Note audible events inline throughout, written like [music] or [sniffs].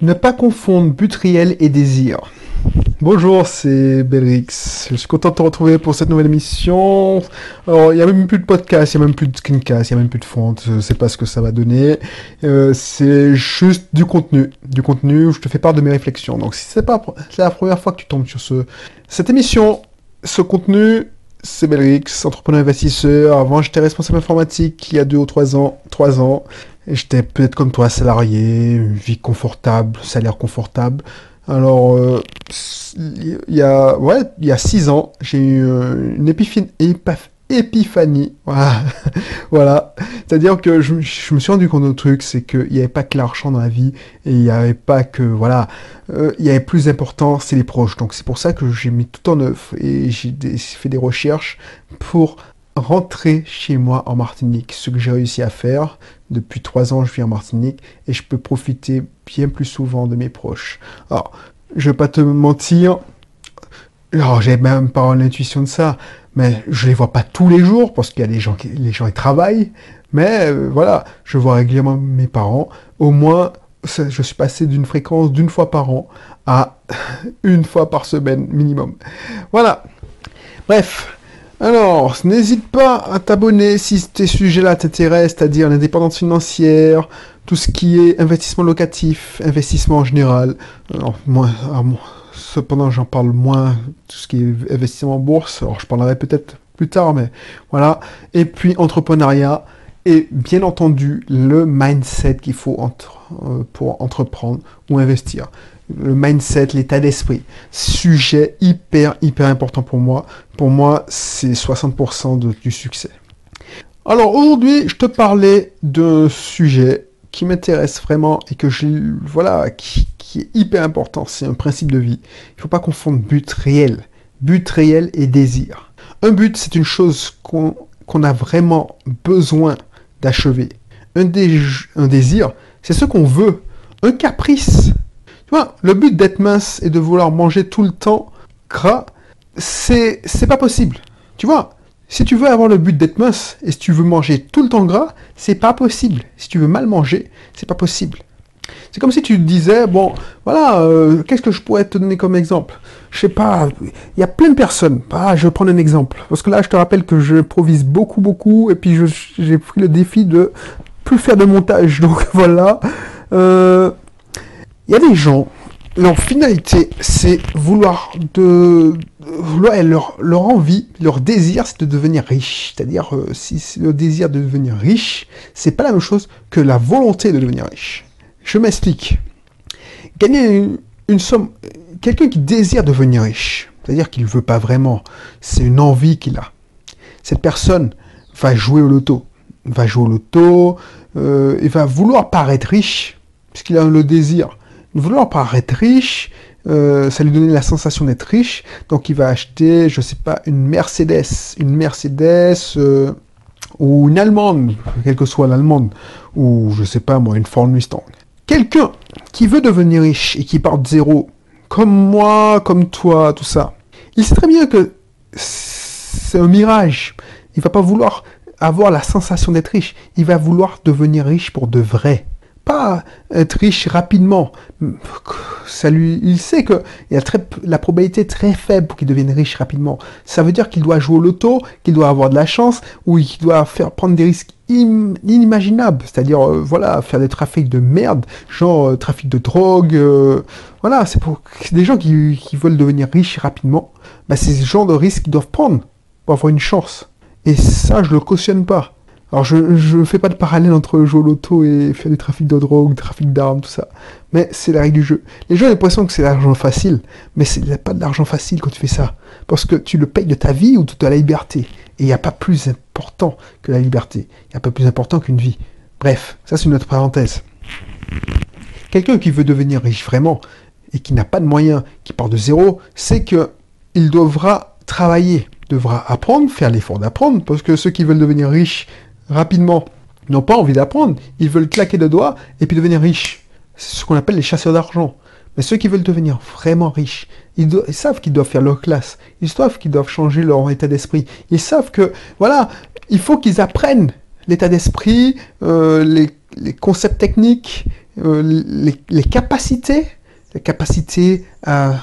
Ne pas confondre but réel et désir. Bonjour, c'est Belrix. Je suis content de te retrouver pour cette nouvelle émission. Alors, il n'y a même plus de podcast, il n'y a même plus de screencast, il n'y a même plus de fond. Je ne sais pas ce que ça va donner. Euh, c'est juste du contenu. Du contenu où je te fais part de mes réflexions. Donc, si c'est pas la première fois que tu tombes sur ce, cette émission, ce contenu, c'est Belrix, entrepreneur investisseur. Avant, j'étais responsable informatique il y a deux ou trois ans. Trois ans. J'étais peut-être comme toi, salarié, vie confortable, salaire confortable. Alors, euh, il y a, ouais, il y a six ans, j'ai eu euh, une épiphanie. [laughs] Voilà. voilà. C'est-à-dire que je, me suis rendu compte d'un truc, c'est qu'il n'y avait pas que l'argent dans la vie, et il n'y avait pas que, voilà, euh, il y avait plus important, c'est les proches. Donc c'est pour ça que j'ai mis tout en œuvre, et j'ai fait des recherches pour rentrer chez moi en Martinique, ce que j'ai réussi à faire. Depuis trois ans, je vis en Martinique et je peux profiter bien plus souvent de mes proches. Alors, je vais pas te mentir, alors j'ai même pas l'intuition de ça, mais je les vois pas tous les jours parce qu'il y a des gens qui les gens ils travaillent, mais euh, voilà, je vois régulièrement mes parents. Au moins, je suis passé d'une fréquence d'une fois par an à [laughs] une fois par semaine minimum. Voilà. Bref, alors, n'hésite pas à t'abonner si ces sujets-là t'intéressent, c'est-à-dire l'indépendance financière, tout ce qui est investissement locatif, investissement en général. Cependant, j'en parle moins, tout ce qui est investissement en bourse. Alors, je parlerai peut-être plus tard, mais voilà. Et puis, entrepreneuriat. Et bien entendu, le mindset qu'il faut euh, pour entreprendre ou investir le mindset, l'état d'esprit. Sujet hyper, hyper important pour moi. Pour moi, c'est 60% du succès. Alors aujourd'hui, je te parlais d'un sujet qui m'intéresse vraiment et que je, voilà, qui, est hyper important. C'est un principe de vie. Il ne faut pas confondre but réel. But réel et désir. Un but, c'est une chose qu'on a vraiment besoin d'achever. Un désir, c'est ce qu'on veut. Un caprice, tu vois, le but d'être mince et de vouloir manger tout le temps gras, c'est, c'est pas possible. Tu vois, si tu veux avoir le but d'être mince et si tu veux manger tout le temps gras, c'est pas possible. Si tu veux mal manger, c'est pas possible. C'est comme si tu disais, bon, voilà, euh, qu'est-ce que je pourrais te donner comme exemple? Je sais pas, il y a plein de personnes. Ah, je vais prendre un exemple. Parce que là, je te rappelle que je provise beaucoup, beaucoup, et puis j'ai pris le défi de plus faire de montage. [laughs] Donc voilà. Euh, il y a des gens, leur finalité, c'est vouloir de, leur, leur envie, leur désir, c'est de devenir riche. C'est-à-dire, euh, si le désir de devenir riche, c'est pas la même chose que la volonté de devenir riche. Je m'explique. Gagner une, somme, quelqu'un qui désire devenir riche, c'est-à-dire qu'il ne veut pas vraiment, c'est une envie qu'il a. Cette personne va jouer au loto, va jouer au loto, euh, et va vouloir paraître riche, puisqu'il a le désir vouloir paraître riche, euh, ça lui donnait la sensation d'être riche, donc il va acheter, je sais pas, une Mercedes, une Mercedes euh, ou une Allemande, quelle que soit l'Allemande, ou je sais pas moi, une Ford Mustang. Quelqu'un qui veut devenir riche et qui part de zéro, comme moi, comme toi, tout ça, il sait très bien que c'est un mirage. Il va pas vouloir avoir la sensation d'être riche, il va vouloir devenir riche pour de vrai pas être riche rapidement. Ça lui, il sait que il y a très, la probabilité très faible pour qu'il devienne riche rapidement. Ça veut dire qu'il doit jouer au loto, qu'il doit avoir de la chance, ou qu'il doit faire prendre des risques inimaginables. C'est-à-dire, euh, voilà, faire des trafics de merde, genre euh, trafic de drogue. Euh, voilà, c'est pour des gens qui, qui, veulent devenir riches rapidement. Bah, c'est ce genre de risques qu'ils doivent prendre pour avoir une chance. Et ça, je le cautionne pas. Alors je ne fais pas de parallèle entre jouer au loto et faire du trafic de drogue, trafic d'armes, tout ça. Mais c'est la règle du jeu. Les gens ont l'impression que c'est l'argent facile, mais c'est pas de l'argent facile quand tu fais ça. Parce que tu le payes de ta vie ou de ta liberté. Et il n'y a pas plus important que la liberté. Il n'y a pas plus important qu'une vie. Bref, ça c'est une autre parenthèse. Quelqu'un qui veut devenir riche vraiment et qui n'a pas de moyens, qui part de zéro, c'est que il devra travailler, devra apprendre, faire l'effort d'apprendre, parce que ceux qui veulent devenir riches rapidement n'ont pas envie d'apprendre, ils veulent claquer de doigts et puis devenir riches. C'est ce qu'on appelle les chasseurs d'argent. Mais ceux qui veulent devenir vraiment riches, ils, savent qu'ils doivent faire leur classe, ils savent qu'ils doivent changer leur état d'esprit, ils savent que, voilà, il faut qu'ils apprennent l'état d'esprit, euh, les, concepts techniques, euh, les, les, capacités, à,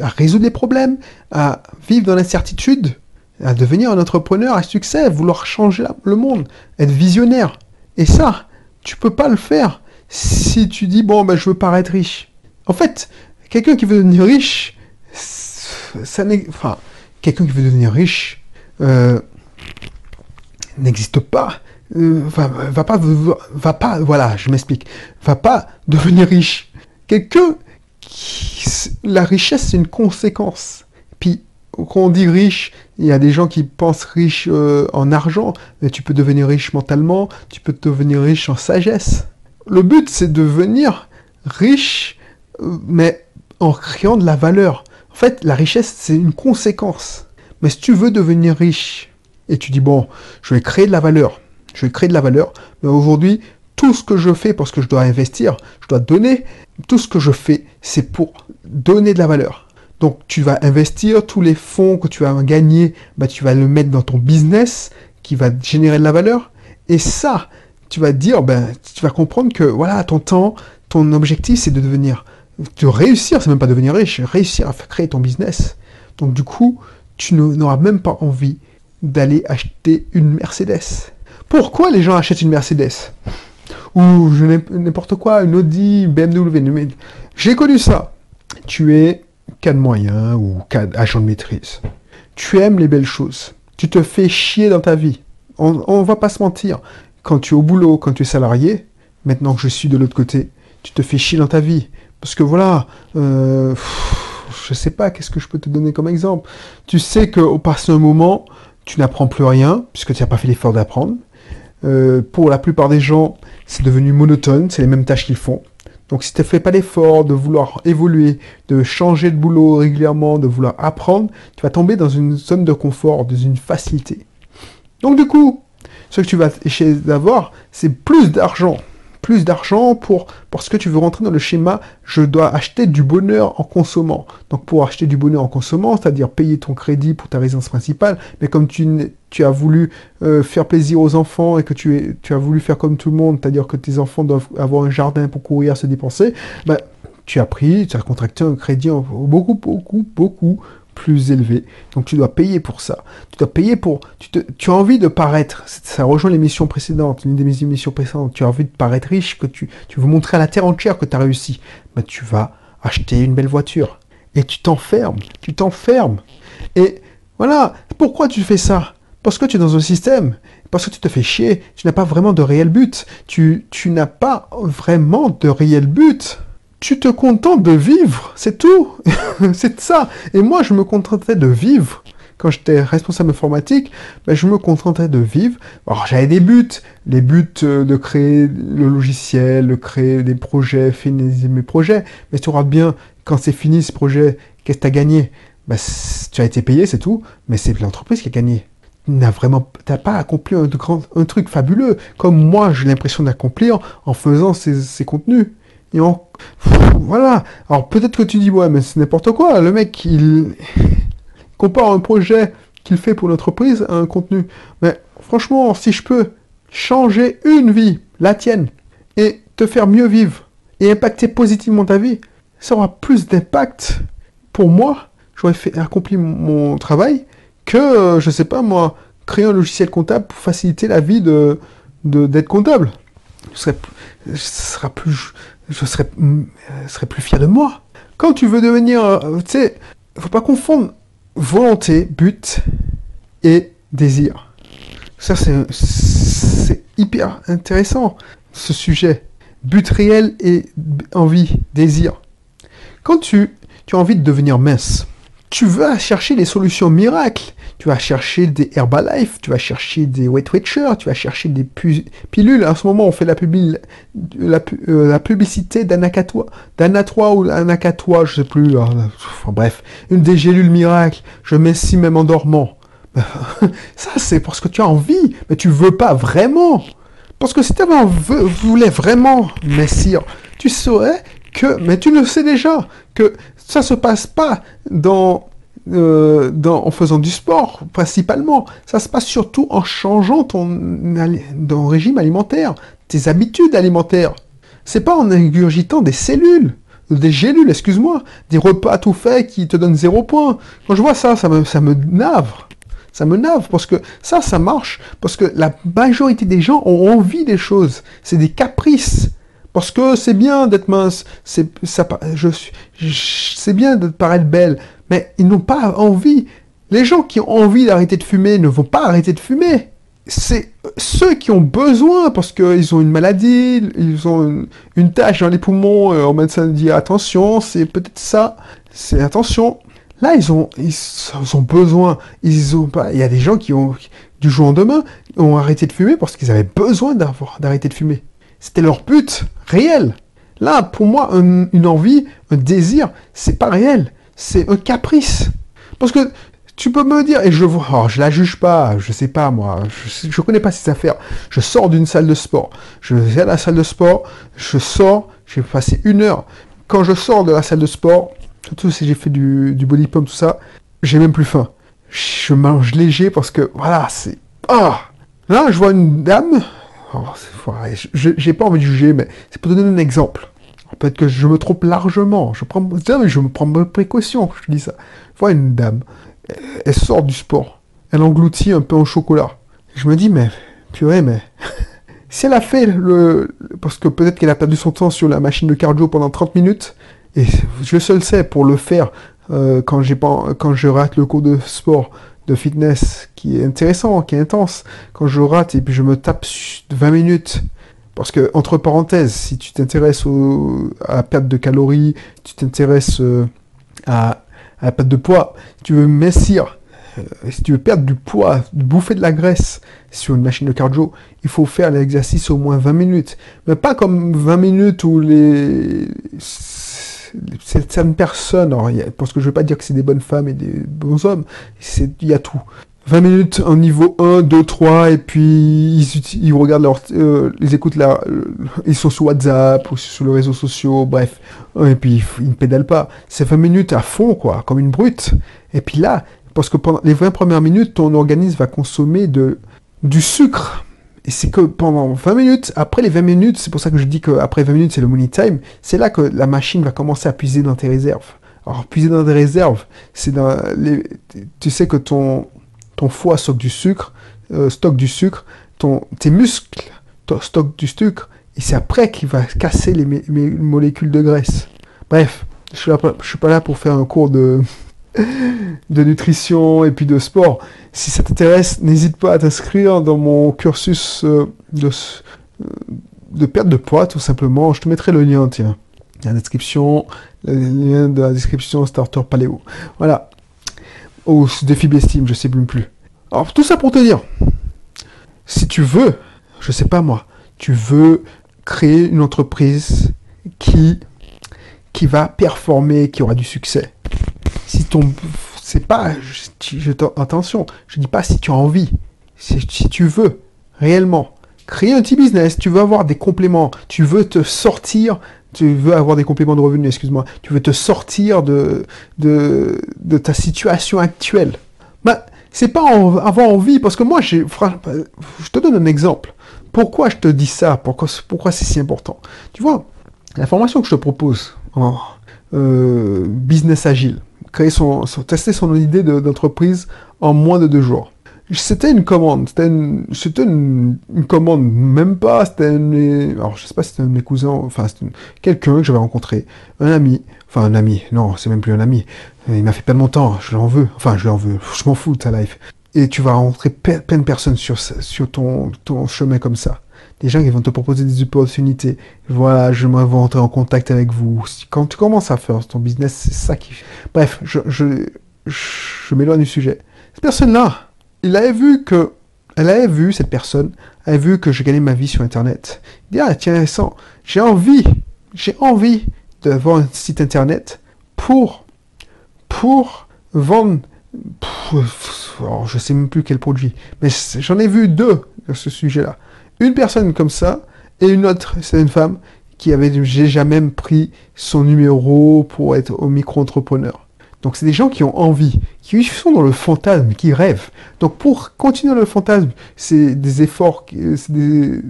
à, résoudre les problèmes, à vivre dans l'incertitude, à devenir un entrepreneur à succès, vouloir changer le monde, être visionnaire. Et ça, tu peux pas le faire si tu dis bon ben je veux paraître riche. En fait, quelqu'un qui veut devenir riche, ça n'est, enfin, quelqu'un qui veut devenir riche euh, n'existe pas. Euh, va pas, va pas, voilà, je m'explique, va pas devenir riche. Quelqu'un qui, la richesse c'est une conséquence. Puis quand on dit riche, il y a des gens qui pensent riche euh, en argent, mais tu peux devenir riche mentalement, tu peux devenir riche en sagesse. Le but c'est de devenir riche, euh, mais en créant de la valeur. En fait, la richesse c'est une conséquence. Mais si tu veux devenir riche et tu dis bon, je vais créer de la valeur, je vais créer de la valeur, mais aujourd'hui, tout ce que je fais parce que je dois investir, je dois donner, tout ce que je fais, c'est pour donner de la valeur. Donc tu vas investir tous les fonds que tu vas gagner, bah, tu vas le mettre dans ton business qui va générer de la valeur. Et ça, tu vas dire, ben, tu vas comprendre que voilà, ton temps, ton objectif, c'est de devenir, de réussir, c'est même pas devenir riche, réussir à créer ton business. Donc du coup, tu n'auras même pas envie d'aller acheter une Mercedes. Pourquoi les gens achètent une Mercedes? Ou n'importe quoi, une Audi, BMW. J'ai connu ça. Tu es cadre moyen ou cadre agent de maîtrise. Tu aimes les belles choses. Tu te fais chier dans ta vie. On, ne va pas se mentir. Quand tu es au boulot, quand tu es salarié, maintenant que je suis de l'autre côté, tu te fais chier dans ta vie. Parce que voilà, euh, je sais pas, qu'est-ce que je peux te donner comme exemple? Tu sais qu'au passé un moment, tu n'apprends plus rien, puisque tu n'as pas fait l'effort d'apprendre. Euh, pour la plupart des gens, c'est devenu monotone, c'est les mêmes tâches qu'ils font. Donc si tu ne fais pas l'effort de vouloir évoluer, de changer de boulot régulièrement, de vouloir apprendre, tu vas tomber dans une zone de confort, dans une facilité. Donc du coup, ce que tu vas essayer d'avoir, c'est plus d'argent plus d'argent pour parce que tu veux rentrer dans le schéma je dois acheter du bonheur en consommant. Donc pour acheter du bonheur en consommant, c'est-à-dire payer ton crédit pour ta résidence principale, mais comme tu, tu as voulu euh, faire plaisir aux enfants et que tu, es, tu as voulu faire comme tout le monde, c'est-à-dire que tes enfants doivent avoir un jardin pour courir, se dépenser, ben, tu as pris, tu as contracté un crédit beaucoup, beaucoup, beaucoup plus élevé. Donc tu dois payer pour ça. Tu dois payer pour... Tu, te, tu as envie de paraître, ça rejoint l'émission précédente, l'une des émissions précédentes, tu as envie de paraître riche, que tu, tu veux montrer à la terre entière que tu as réussi. Ben, tu vas acheter une belle voiture. Et tu t'enfermes, tu t'enfermes. Et voilà, pourquoi tu fais ça? Parce que tu es dans un système, parce que tu te fais chier, tu n'as pas vraiment de réel but. Tu, tu n'as pas vraiment de réel but tu te contentes de vivre, c'est tout. [laughs] c'est ça. Et moi, je me contentais de vivre. Quand j'étais responsable informatique, ben, je me contentais de vivre. Alors, j'avais des buts. Les buts euh, de créer le logiciel, de créer des projets, finir mes projets. Mais tu auras bien, quand c'est fini ce projet, qu'est-ce que tu as gagné? Ben, Tu as été payé, c'est tout. Mais c'est l'entreprise qui a gagné n'as vraiment t'as pas accompli un, truc fabuleux comme moi j'ai l'impression d'accomplir en faisant ces, contenus et. Voilà. Alors peut-être que tu dis, ouais, mais c'est n'importe quoi. Le mec, il compare un projet qu'il fait pour l'entreprise à un contenu. Mais franchement, si je peux changer une vie, la tienne, et te faire mieux vivre, et impacter positivement ta vie, ça aura plus d'impact pour moi. J'aurais fait accompli mon travail que, euh, je sais pas moi, créer un logiciel comptable pour faciliter la vie de d'être comptable. Je serais, plus, je serais, euh, serais plus fier de moi. Quand tu veux devenir, euh, tu sais, faut pas confondre volonté, but et désir. Ça, c'est hyper intéressant, ce sujet. But réel et envie, désir. Quand tu, tu as envie de devenir mince, tu vas chercher les solutions miracles tu vas chercher des Herbalife, tu vas chercher des Weight Watchers, tu vas chercher des pilules. En ce moment, on fait la, la, euh, la publicité d'Anacatois, d'Anatrois ou Anacatois, je sais plus. Enfin, bref, une des gélules miracles. Je mets si même en dormant. [laughs] Ça, c'est parce que tu as envie, mais tu veux pas vraiment. Parce que si tu voulais vraiment, messire, tu saurais que, mais tu le sais déjà, que ça se passe pas dans euh, en faisant du sport, principalement. Ça se passe surtout en changeant ton, régime alimentaire, tes habitudes alimentaires. C'est pas en ingurgitant des cellules, des gélules, excuse-moi, des repas tout faits qui te donnent zéro point. Quand je vois ça, ça me, ça me navre. Ça me navre parce que ça, ça marche parce que la majorité des gens ont envie des choses. C'est des caprices. Parce que c'est bien d'être mince, c'est bien de paraître belle, mais ils n'ont pas envie. Les gens qui ont envie d'arrêter de fumer ne vont pas arrêter de fumer. C'est ceux qui ont besoin parce qu'ils ont une maladie, ils ont une, une tâche dans les poumons, euh, au médecin dit attention, c'est peut-être ça, c'est attention. Là, ils ont, ont besoin. Il y a des gens qui ont, du jour au lendemain, ont arrêté de fumer parce qu'ils avaient besoin d'avoir, d'arrêter de fumer. C'était leur but réel. Là, pour moi, une envie, un désir, c'est pas réel. C'est un caprice. Parce que tu peux me dire, et je vois, oh, je la juge pas, je sais pas moi, je, je connais pas ces affaires. Je sors d'une salle de sport, je vais à la salle de sport, je sors, j'ai passé une heure. Quand je sors de la salle de sport, surtout si j'ai fait du, du body pump, tout ça, j'ai même plus faim. Je mange léger parce que, voilà, c'est... Ah Là, je vois une dame, oh, j'ai pas envie de juger, mais c'est pour donner un exemple. Peut-être que je me trompe largement. Je, prends, je me prends mes précautions je dis ça. Vois une dame, elle sort du sport. Elle engloutit un peu en chocolat. Je me dis, mais, purée, mais... [laughs] si elle a fait le... Parce que peut-être qu'elle a perdu son temps sur la machine de cardio pendant 30 minutes, et je seul sais pour le faire euh, quand, j'ai quand je rate le cours de sport, de fitness, qui est intéressant, qui est intense, quand je rate et puis je me tape 20 minutes parce que, entre parenthèses, si tu t'intéresses à la perte de calories, tu t'intéresses euh, à, la perte de poids, tu veux mincir, euh, si tu veux perdre du poids, bouffer de la graisse sur une machine de cardio, il faut faire l'exercice au moins 20 minutes. Mais pas comme 20 minutes où les certaines personnes, parce que je veux pas dire que c'est des bonnes femmes et des bons hommes, il y a tout. 20 minutes en niveau 1, 2, 3, et puis ils, ils regardent leur, euh, ils écoutent la, ils sont sur WhatsApp ou sur les réseaux sociaux, bref, et puis ils ne pédalent pas. C'est 20 minutes à fond, quoi, comme une brute. Et puis là, parce que pendant les 20 premières minutes, ton organisme va consommer de, du sucre. Et c'est que pendant 20 minutes, après les 20 minutes, c'est pour ça que je dis qu'après 20 minutes, c'est le money time, c'est là que la machine va commencer à puiser dans tes réserves. Alors, puiser dans tes réserves, c'est dans les, tu sais que ton, ton foie stocke du sucre, euh, stocke du sucre, ton, tes muscles stockent du sucre, et c'est après qu'il va casser les, molécules de graisse. Bref, je suis, suis pas là pour faire un cours de, de nutrition et puis de sport. Si ça t'intéresse, n'hésite pas à t'inscrire dans mon cursus euh, de, euh, de perte de poids, tout simplement. Je te mettrai le lien, tiens. La description, le lien de la description Starter Paléo. Voilà ou défi Steam, je sais plus. Alors tout ça pour te dire, si tu veux, je sais pas moi, tu veux créer une entreprise qui qui va performer, qui aura du succès. Si ton c'est pas je, attention, je dis pas si tu as envie, si, tu veux réellement créer un petit business, tu veux avoir des compléments, tu veux te sortir tu veux avoir des compléments de revenus, excuse-moi, tu veux te sortir de, de, ta situation actuelle. Bah, c'est pas avoir envie, parce que moi, je te donne un exemple. Pourquoi je te dis ça? Pourquoi, pourquoi c'est si important? Tu vois, la formation que je te propose en euh, business agile, créer son, tester son idée d'entreprise en moins de deux jours. C'était une commande, c'était une, une, une, commande, même pas, c'était alors je sais pas si c'était un de mes cousins, enfin quelqu'un que j'avais rencontré, un ami, enfin un ami, non, c'est même plus un ami, il m'a fait perdre mon temps, je l'en veux, enfin je l'en veux, je m'en fous de ta life. Et tu vas rencontrer plein de personnes sur, sur ton, ton chemin comme ça. Des gens qui vont te proposer des opportunités. Voilà, je vais rentrer en contact avec vous. Quand tu commences à faire ton business, c'est ça qui... Bref, je, m'éloigne du sujet. Cette personne-là, il avait vu que, elle avait vu, cette personne, avait vu que je gagnais ma vie sur Internet. Il dit, ah, tiens, j'ai envie, j'ai envie d'avoir un site Internet pour, pour vendre, je sais même plus quel produit, mais j'en ai vu deux sur ce sujet-là. Une personne comme ça, et une autre, c'est une femme qui avait déjà même pris son numéro pour être au micro-entrepreneur. Donc c'est des gens qui ont envie, qui sont dans le fantasme, qui rêvent. Donc pour continuer le fantasme, c'est des efforts, c'est des,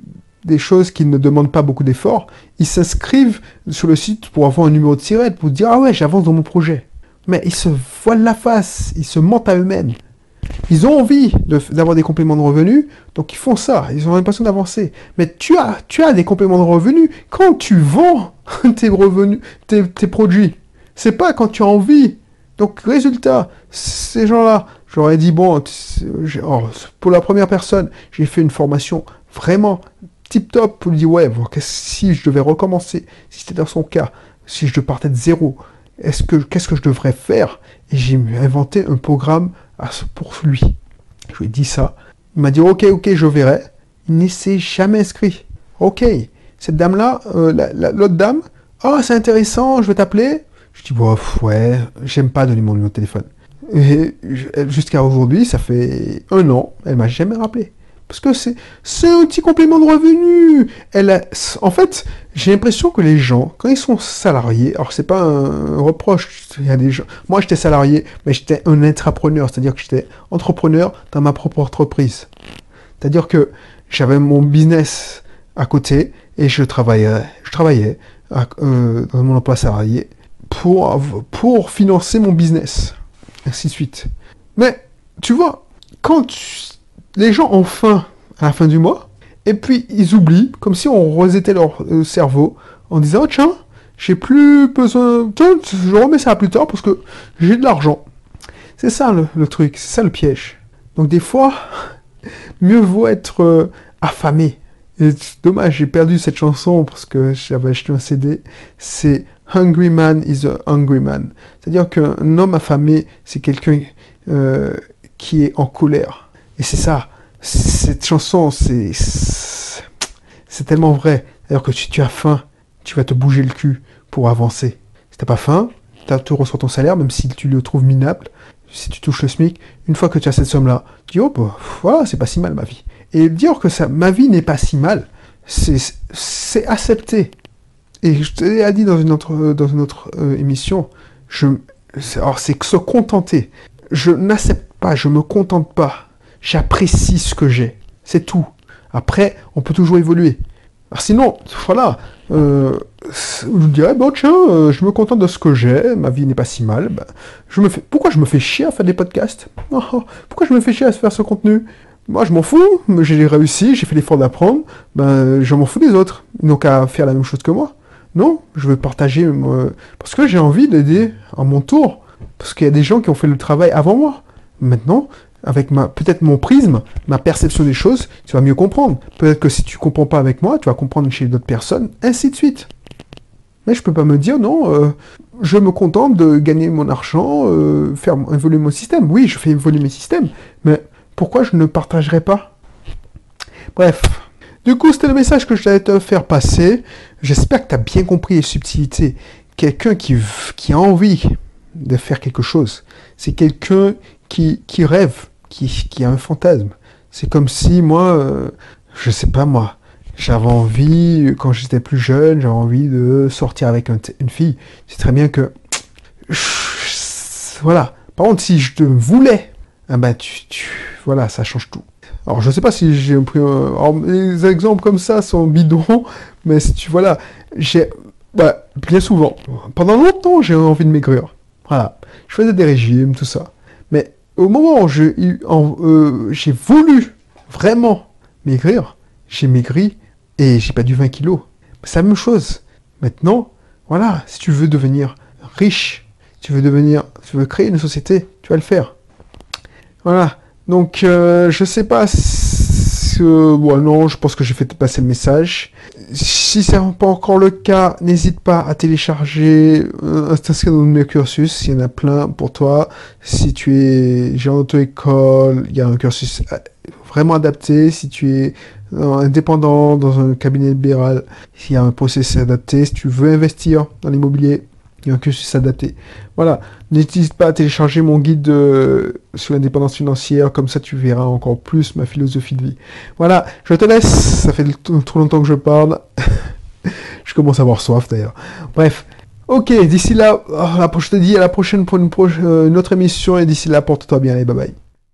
des choses qui ne demandent pas beaucoup d'efforts, ils s'inscrivent sur le site pour avoir un numéro de sirène, pour dire ah ouais j'avance dans mon projet. Mais ils se voilent la face, ils se mentent à eux-mêmes. Ils ont envie d'avoir des compléments de revenus, donc ils font ça, ils ont l'impression d'avancer. Mais tu as, des compléments de revenus quand tu vends [laughs] tes revenus, tes, tes produits. C'est pas quand tu as envie. Donc, résultat, ces gens-là, j'aurais dit, bon, oh, pour la première personne, j'ai fait une formation vraiment tip-top pour lui dire, ouais, si je devais recommencer, si c'était dans son cas, si je partais de zéro, est-ce que, qu'est-ce que je devrais faire? Et j'ai inventé un programme pour lui. Je lui ai dit ça. Il m'a dit, ok, ok, je verrai. Il ne s'est jamais inscrit. Ok, cette dame-là, euh, l'autre dame, oh, c'est intéressant, je vais t'appeler. Je dis, bof, ouais, j'aime pas donner mon numéro de téléphone. Jusqu'à aujourd'hui, ça fait un an, elle m'a jamais rappelé. Parce que c'est, un petit complément de revenu. Elle a, en fait, j'ai l'impression que les gens, quand ils sont salariés, alors c'est pas un reproche, il y a des gens, moi j'étais salarié, mais j'étais un intrapreneur, c'est-à-dire que j'étais entrepreneur dans ma propre entreprise. C'est-à-dire que j'avais mon business à côté et je travaillais, je travaillais euh, dans mon emploi salarié pour, pour financer mon business. Ainsi de suite. Mais, tu vois, quand les gens ont faim à la fin du mois, et puis ils oublient, comme si on resetait leur euh, cerveau, en disant, oh, tiens, j'ai plus besoin, je remets ça plus tard parce que j'ai de l'argent. C'est ça le, truc, c'est ça le piège. Donc des fois, [laughs] mieux vaut être euh, affamé. Et dommage, j'ai perdu cette chanson parce que j'avais acheté un CD. C'est Hungry Man is a Hungry Man. C'est-à-dire qu'un homme affamé, c'est quelqu'un euh, qui est en colère. Et c'est ça. Cette chanson, c'est c'est tellement vrai. D'ailleurs que si tu as faim, tu vas te bouger le cul pour avancer. Si t'as pas faim, tu reçois ton salaire, même si tu le trouves minable. Si tu touches le SMIC, une fois que tu as cette somme-là, tu dis oh bah, voilà, c'est pas si mal ma vie. Et dire que ça, ma vie n'est pas si mal, c'est accepter. Et je te l'ai dit dans une autre, dans une autre euh, émission, alors c'est se contenter. Je n'accepte pas, je me contente pas. J'apprécie ce que j'ai. C'est tout. Après, on peut toujours évoluer. Alors sinon, voilà, euh, je dirais, bon tiens, euh, je me contente de ce que j'ai, ma vie n'est pas si mal. Ben, je me fais, pourquoi je me fais chier à faire des podcasts? [laughs] Oh, Pourquoi je me fais chier à faire ce contenu? Moi, je m'en fous, j'ai réussi, j'ai fait l'effort d'apprendre, ben, je m'en fous des autres. Ils n'ont qu'à faire la même chose que moi. Non, je veux partager parce que j'ai envie d'aider à mon tour. Parce qu'il y a des gens qui ont fait le travail avant moi. Maintenant, avec ma peut-être mon prisme, ma perception des choses, tu vas mieux comprendre. Peut-être que si tu comprends pas avec moi, tu vas comprendre chez d'autres personnes, ainsi de suite. Mais je peux pas me dire non, euh, je me contente de gagner mon argent, euh, faire évoluer mon système. Oui, je fais évoluer mes systèmes, mais pourquoi je ne partagerai pas? Bref, du coup, c'était le message que je devais te faire passer. J'espère que tu as bien compris les subtilités. Quelqu'un qui, qui a envie de faire quelque chose, c'est quelqu'un qui, qui rêve, qui, qui a un fantasme. C'est comme si moi, euh, je sais pas moi, j'avais envie, quand j'étais plus jeune, j'avais envie de sortir avec une fille. C'est très bien que... [sniffs] Voilà. Par contre, si je te voulais, ah bah tu, voilà, ça change tout. Alors je sais pas si j'ai pris Alors, les exemples comme ça sont bidons, mais si tu vois là, j'ai... Bah, bien souvent, pendant longtemps j'ai envie de maigrir. Voilà. Je faisais des régimes, tout ça. Mais au moment où j'ai euh, voulu vraiment maigrir, j'ai maigri et j'ai perdu 20 kilos. C'est la même chose. Maintenant, voilà, si tu veux devenir riche, tu veux devenir, tu veux créer une société, tu vas le faire. Voilà. Donc, euh, je sais pas si... bon, non, je pense que j'ai fait passer le message. Si c'est pas encore le cas, n'hésite pas à télécharger, euh, à t'inscrire dans mes cursus. Il y en a plein pour toi. Si tu es géant auto-école, il y a un cursus euh, vraiment adapté. Si tu es indépendant dans un cabinet libéral, il y a un processus adapté. Si tu veux investir dans l'immobilier, il y a cursus adapté. Voilà, n'hésite pas à télécharger mon guide sur l'indépendance financière, comme ça tu verras encore plus ma philosophie de vie. Voilà, je te laisse, ça fait trop longtemps que je parle. [laughs] je commence à avoir soif d'ailleurs. Bref, ok, d'ici là, oh, je te dis à la prochaine pour une, euh, une autre émission, et d'ici là, porte-toi bien, et bye bye.